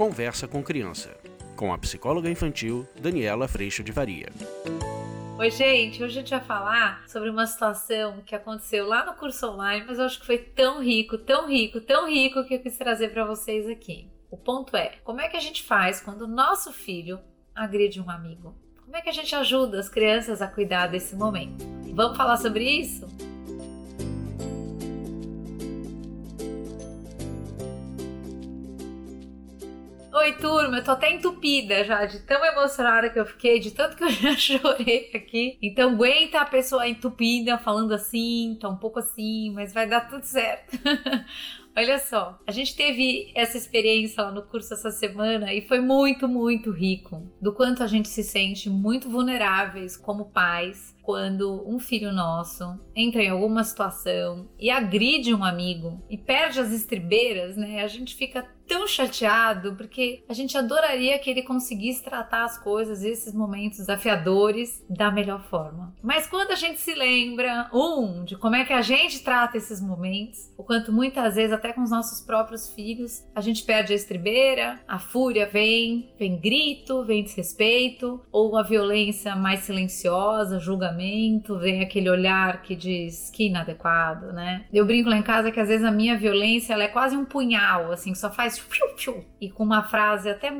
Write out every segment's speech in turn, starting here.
Conversa com Criança, com a psicóloga infantil Daniela Freixo de Varia. Oi, gente, hoje a gente vai falar sobre uma situação que aconteceu lá no curso online, mas eu acho que foi tão rico, tão rico, tão rico que eu quis trazer para vocês aqui. O ponto é, como é que a gente faz quando o nosso filho agride um amigo? Como é que a gente ajuda as crianças a cuidar desse momento? Vamos falar sobre isso? Oi, turma, eu tô até entupida já, de tão emocionada que eu fiquei, de tanto que eu já chorei aqui. Então aguenta a pessoa entupida falando assim, tá um pouco assim, mas vai dar tudo certo. Olha só, a gente teve essa experiência lá no curso essa semana e foi muito, muito rico. Do quanto a gente se sente muito vulneráveis como pais quando um filho nosso entra em alguma situação e agride um amigo e perde as estribeiras, né? A gente fica tão chateado porque a gente adoraria que ele conseguisse tratar as coisas, esses momentos desafiadores, da melhor forma. Mas quando a gente se lembra, um, de como é que a gente trata esses momentos, o quanto muitas vezes, até com os nossos próprios filhos, a gente perde a estribeira, a fúria vem, vem grito, vem desrespeito, ou a violência mais silenciosa, julgamento, vem aquele olhar que diz que inadequado, né? Eu brinco lá em casa que às vezes a minha violência ela é quase um punhal, assim, só faz e com uma frase até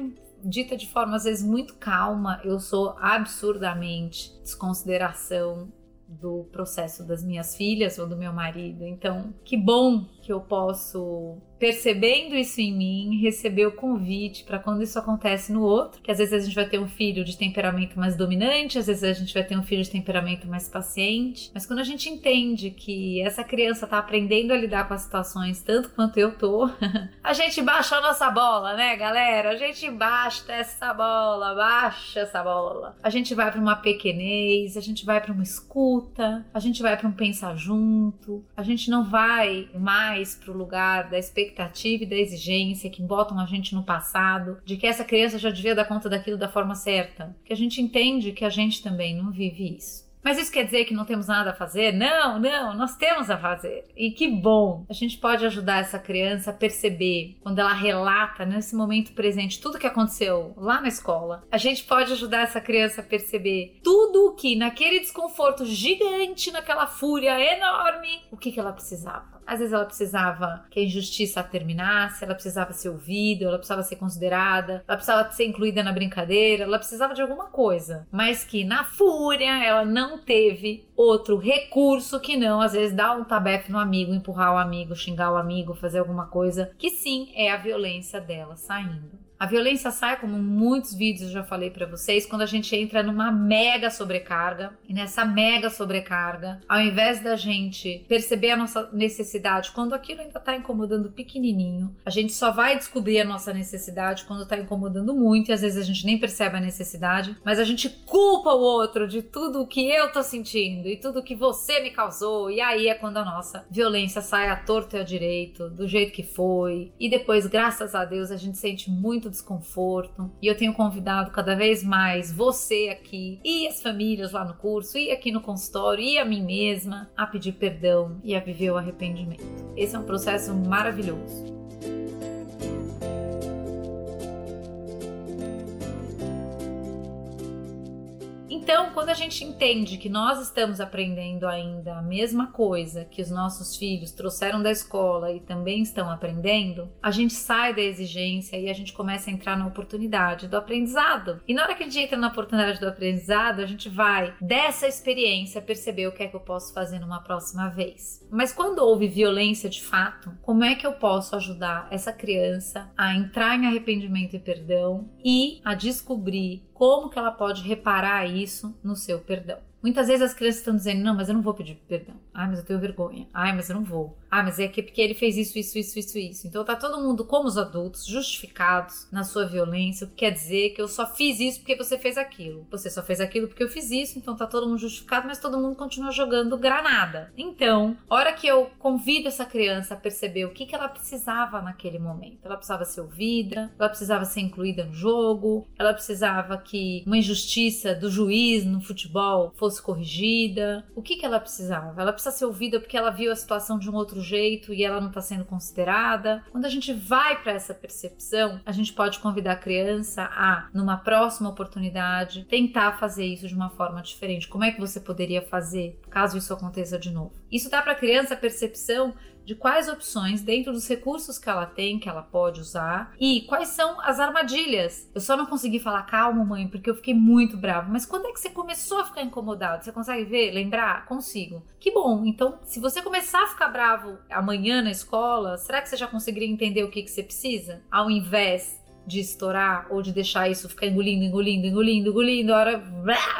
dita de forma às vezes muito calma, eu sou absurdamente desconsideração do processo das minhas filhas ou do meu marido. Então, que bom que eu posso percebendo isso em mim, receber o convite para quando isso acontece no outro, que às vezes a gente vai ter um filho de temperamento mais dominante, às vezes a gente vai ter um filho de temperamento mais paciente, mas quando a gente entende que essa criança tá aprendendo a lidar com as situações tanto quanto eu tô, a gente baixa a nossa bola, né, galera? A gente baixa essa bola, baixa essa bola. A gente vai para uma pequenez, a gente vai para uma escuta, a gente vai para um pensar junto, a gente não vai mais pro lugar da expectativa expectativa e da exigência que botam a gente no passado, de que essa criança já devia dar conta daquilo da forma certa. Que a gente entende que a gente também não vive isso. Mas isso quer dizer que não temos nada a fazer? Não, não, nós temos a fazer. E que bom! A gente pode ajudar essa criança a perceber, quando ela relata nesse momento presente tudo que aconteceu lá na escola. A gente pode ajudar essa criança a perceber tudo o que, naquele desconforto gigante, naquela fúria enorme, o que, que ela precisava. Às vezes ela precisava que a injustiça terminasse, ela precisava ser ouvida, ela precisava ser considerada, ela precisava ser incluída na brincadeira, ela precisava de alguma coisa, mas que na fúria ela não teve outro recurso que não, às vezes, dar um tabefe no amigo, empurrar o amigo, xingar o amigo, fazer alguma coisa, que sim é a violência dela saindo. A violência sai, como muitos vídeos eu já falei para vocês, quando a gente entra numa mega sobrecarga. E nessa mega sobrecarga, ao invés da gente perceber a nossa necessidade quando aquilo ainda tá incomodando pequenininho, a gente só vai descobrir a nossa necessidade quando tá incomodando muito e às vezes a gente nem percebe a necessidade, mas a gente culpa o outro de tudo o que eu tô sentindo e tudo que você me causou. E aí é quando a nossa violência sai à torto e à direito, do jeito que foi. E depois, graças a Deus, a gente sente muito desconforto. E eu tenho convidado cada vez mais você aqui e as famílias lá no curso e aqui no consultório e a mim mesma a pedir perdão e a viver o arrependimento. Esse é um processo maravilhoso. Então, quando a gente entende que nós estamos aprendendo ainda a mesma coisa que os nossos filhos trouxeram da escola e também estão aprendendo, a gente sai da exigência e a gente começa a entrar na oportunidade do aprendizado. E na hora que a gente entra na oportunidade do aprendizado, a gente vai dessa experiência perceber o que é que eu posso fazer numa próxima vez. Mas quando houve violência de fato, como é que eu posso ajudar essa criança a entrar em arrependimento e perdão e a descobrir como que ela pode reparar isso no seu perdão. Muitas vezes as crianças estão dizendo: não, mas eu não vou pedir perdão. Ai, mas eu tenho vergonha. Ai, mas eu não vou. Ah, mas é que porque ele fez isso, isso, isso, isso, isso. Então tá todo mundo, como os adultos, justificados na sua violência, o que quer dizer que eu só fiz isso porque você fez aquilo. Você só fez aquilo porque eu fiz isso, então tá todo mundo justificado, mas todo mundo continua jogando granada. Então, hora que eu convido essa criança a perceber o que, que ela precisava naquele momento. Ela precisava ser ouvida, ela precisava ser incluída no jogo, ela precisava que uma injustiça do juiz no futebol fosse fosse corrigida? O que, que ela precisava? Ela precisa ser ouvida porque ela viu a situação de um outro jeito e ela não está sendo considerada? Quando a gente vai para essa percepção, a gente pode convidar a criança a, numa próxima oportunidade, tentar fazer isso de uma forma diferente. Como é que você poderia fazer caso isso aconteça de novo? Isso dá para a criança a percepção de quais opções dentro dos recursos que ela tem, que ela pode usar e quais são as armadilhas. Eu só não consegui falar calma, mãe, porque eu fiquei muito bravo. Mas quando é que você começou a ficar incomodado? Você consegue ver, lembrar? Consigo. Que bom. Então, se você começar a ficar bravo amanhã na escola, será que você já conseguiria entender o que, que você precisa? Ao invés de estourar ou de deixar isso ficar engolindo, engolindo, engolindo, engolindo, a hora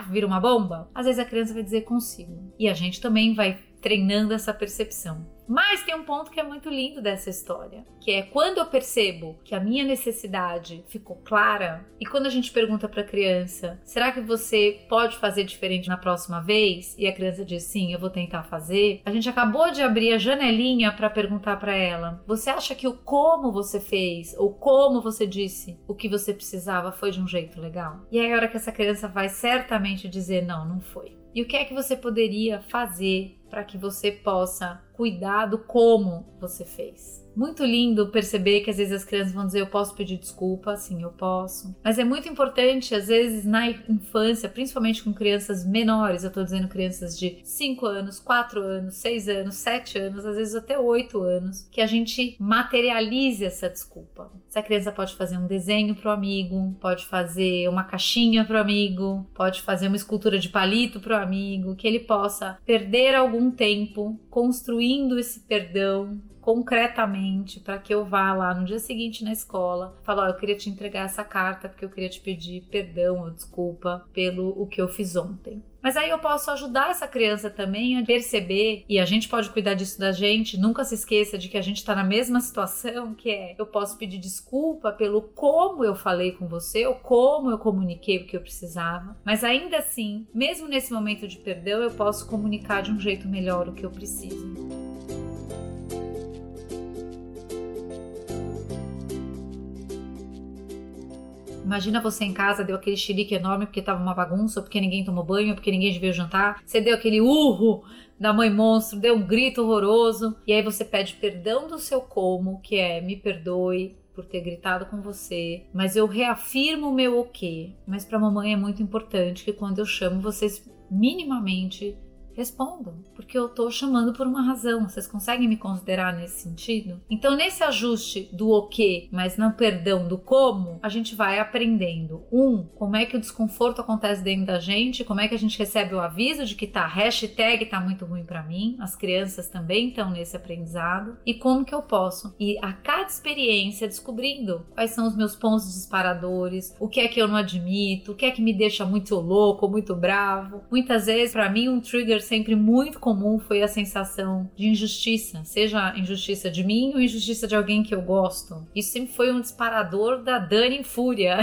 vira uma bomba? Às vezes a criança vai dizer consigo. E a gente também vai treinando essa percepção. Mas tem um ponto que é muito lindo dessa história, que é quando eu percebo que a minha necessidade ficou clara e quando a gente pergunta para a criança, será que você pode fazer diferente na próxima vez? E a criança diz sim, eu vou tentar fazer. A gente acabou de abrir a janelinha para perguntar para ela: você acha que o como você fez ou como você disse o que você precisava foi de um jeito legal? E aí a hora que essa criança vai certamente dizer não, não foi. E o que é que você poderia fazer para que você possa cuidar do como você fez? Muito lindo perceber que às vezes as crianças vão dizer eu posso pedir desculpa, sim, eu posso. Mas é muito importante, às vezes, na infância, principalmente com crianças menores, eu tô dizendo crianças de 5 anos, 4 anos, 6 anos, 7 anos, às vezes até 8 anos, que a gente materialize essa desculpa. Essa criança pode fazer um desenho pro amigo, pode fazer uma caixinha pro amigo, pode fazer uma escultura de palito pro amigo, que ele possa perder algum tempo construindo esse perdão, concretamente para que eu vá lá no dia seguinte na escola, falar, oh, eu queria te entregar essa carta porque eu queria te pedir perdão ou desculpa pelo o que eu fiz ontem. Mas aí eu posso ajudar essa criança também a perceber, e a gente pode cuidar disso da gente. Nunca se esqueça de que a gente está na mesma situação, que é eu posso pedir desculpa pelo como eu falei com você, ou como eu comuniquei o que eu precisava. Mas ainda assim, mesmo nesse momento de perdão, eu posso comunicar de um jeito melhor o que eu preciso. Imagina você em casa, deu aquele xerique enorme porque tava uma bagunça, porque ninguém tomou banho, porque ninguém veio jantar. Você deu aquele urro da mãe monstro, deu um grito horroroso. E aí você pede perdão do seu como, que é me perdoe, por ter gritado com você, mas eu reafirmo o meu o quê. Mas para mamãe é muito importante que quando eu chamo vocês minimamente respondam, porque eu tô chamando por uma razão. Vocês conseguem me considerar nesse sentido? Então, nesse ajuste do o que, mas não perdão do como, a gente vai aprendendo. Um, como é que o desconforto acontece dentro da gente, como é que a gente recebe o aviso de que tá hashtag tá muito ruim para mim. As crianças também estão nesse aprendizado. E como que eu posso ir a cada experiência descobrindo quais são os meus pontos disparadores, o que é que eu não admito, o que é que me deixa muito louco, muito bravo. Muitas vezes, para mim, um trigger sempre muito comum foi a sensação de injustiça, seja injustiça de mim ou injustiça de alguém que eu gosto. Isso sempre foi um disparador da Dani em fúria.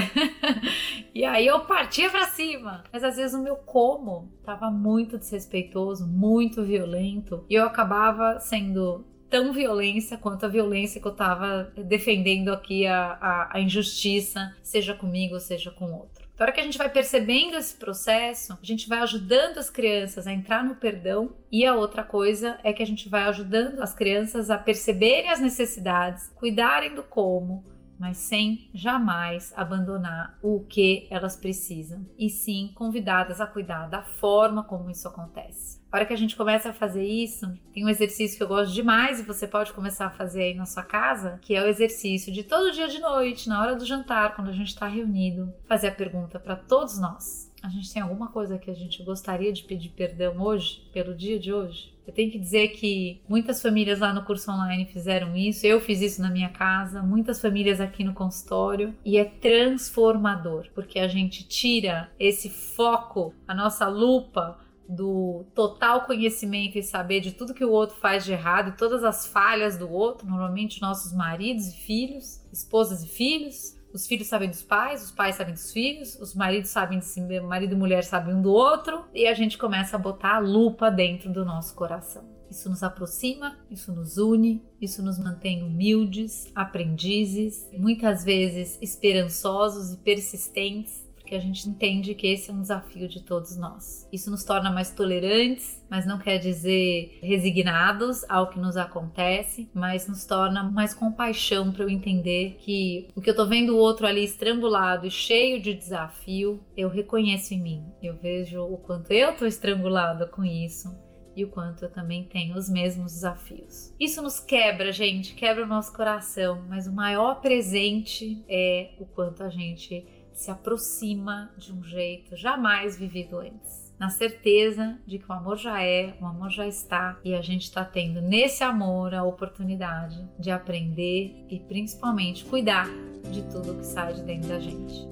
e aí eu partia para cima. Mas às vezes o meu como estava muito desrespeitoso, muito violento, e eu acabava sendo tão violência quanto a violência que eu estava defendendo aqui a, a, a injustiça, seja comigo, seja com outro. Na hora que a gente vai percebendo esse processo, a gente vai ajudando as crianças a entrar no perdão e a outra coisa é que a gente vai ajudando as crianças a perceberem as necessidades, cuidarem do como, mas sem jamais abandonar o que elas precisam, e sim convidadas a cuidar da forma como isso acontece. Hora que a gente começa a fazer isso, tem um exercício que eu gosto demais e você pode começar a fazer aí na sua casa, que é o exercício de todo dia de noite, na hora do jantar, quando a gente está reunido, fazer a pergunta para todos nós. A gente tem alguma coisa que a gente gostaria de pedir perdão hoje, pelo dia de hoje? Eu tenho que dizer que muitas famílias lá no curso online fizeram isso, eu fiz isso na minha casa, muitas famílias aqui no consultório, e é transformador, porque a gente tira esse foco, a nossa lupa do total conhecimento e saber de tudo que o outro faz de errado e todas as falhas do outro, normalmente nossos maridos e filhos, esposas e filhos. Os filhos sabem dos pais, os pais sabem dos filhos, os maridos sabem de si, marido e mulher sabem um do outro, e a gente começa a botar a lupa dentro do nosso coração. Isso nos aproxima, isso nos une, isso nos mantém humildes, aprendizes, muitas vezes esperançosos e persistentes que a gente entende que esse é um desafio de todos nós. Isso nos torna mais tolerantes, mas não quer dizer resignados ao que nos acontece, mas nos torna mais compaixão para eu entender que o que eu tô vendo o outro ali estrangulado e cheio de desafio, eu reconheço em mim. Eu vejo o quanto eu tô estrangulado com isso e o quanto eu também tenho os mesmos desafios. Isso nos quebra, gente, quebra o nosso coração, mas o maior presente é o quanto a gente se aproxima de um jeito jamais vivido antes na certeza de que o amor já é, o amor já está e a gente está tendo nesse amor a oportunidade de aprender e principalmente cuidar de tudo que sai de dentro da gente.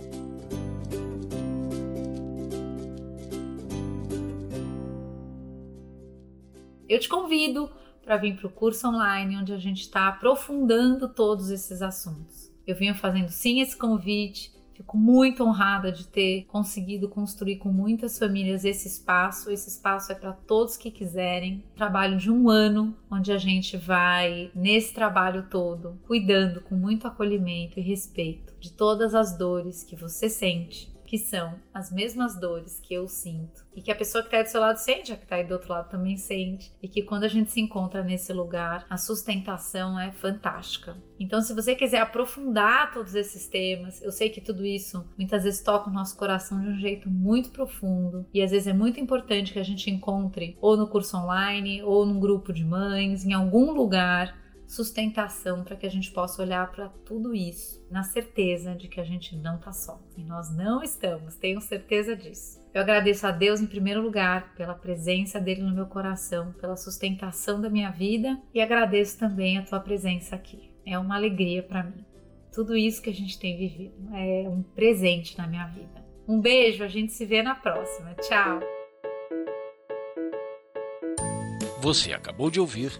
Eu te convido para vir para o curso online onde a gente está aprofundando todos esses assuntos. Eu venho fazendo sim esse convite Fico muito honrada de ter conseguido construir com muitas famílias esse espaço. Esse espaço é para todos que quiserem. Trabalho de um ano, onde a gente vai, nesse trabalho todo, cuidando com muito acolhimento e respeito de todas as dores que você sente que são as mesmas dores que eu sinto e que a pessoa que está do seu lado sente, a que está aí do outro lado também sente, e que quando a gente se encontra nesse lugar, a sustentação é fantástica. Então, se você quiser aprofundar todos esses temas, eu sei que tudo isso muitas vezes toca o nosso coração de um jeito muito profundo e às vezes é muito importante que a gente encontre ou no curso online ou num grupo de mães, em algum lugar sustentação para que a gente possa olhar para tudo isso na certeza de que a gente não está só. E nós não estamos, tenho certeza disso. Eu agradeço a Deus em primeiro lugar pela presença dele no meu coração, pela sustentação da minha vida e agradeço também a tua presença aqui. É uma alegria para mim. Tudo isso que a gente tem vivido é um presente na minha vida. Um beijo, a gente se vê na próxima. Tchau. Você acabou de ouvir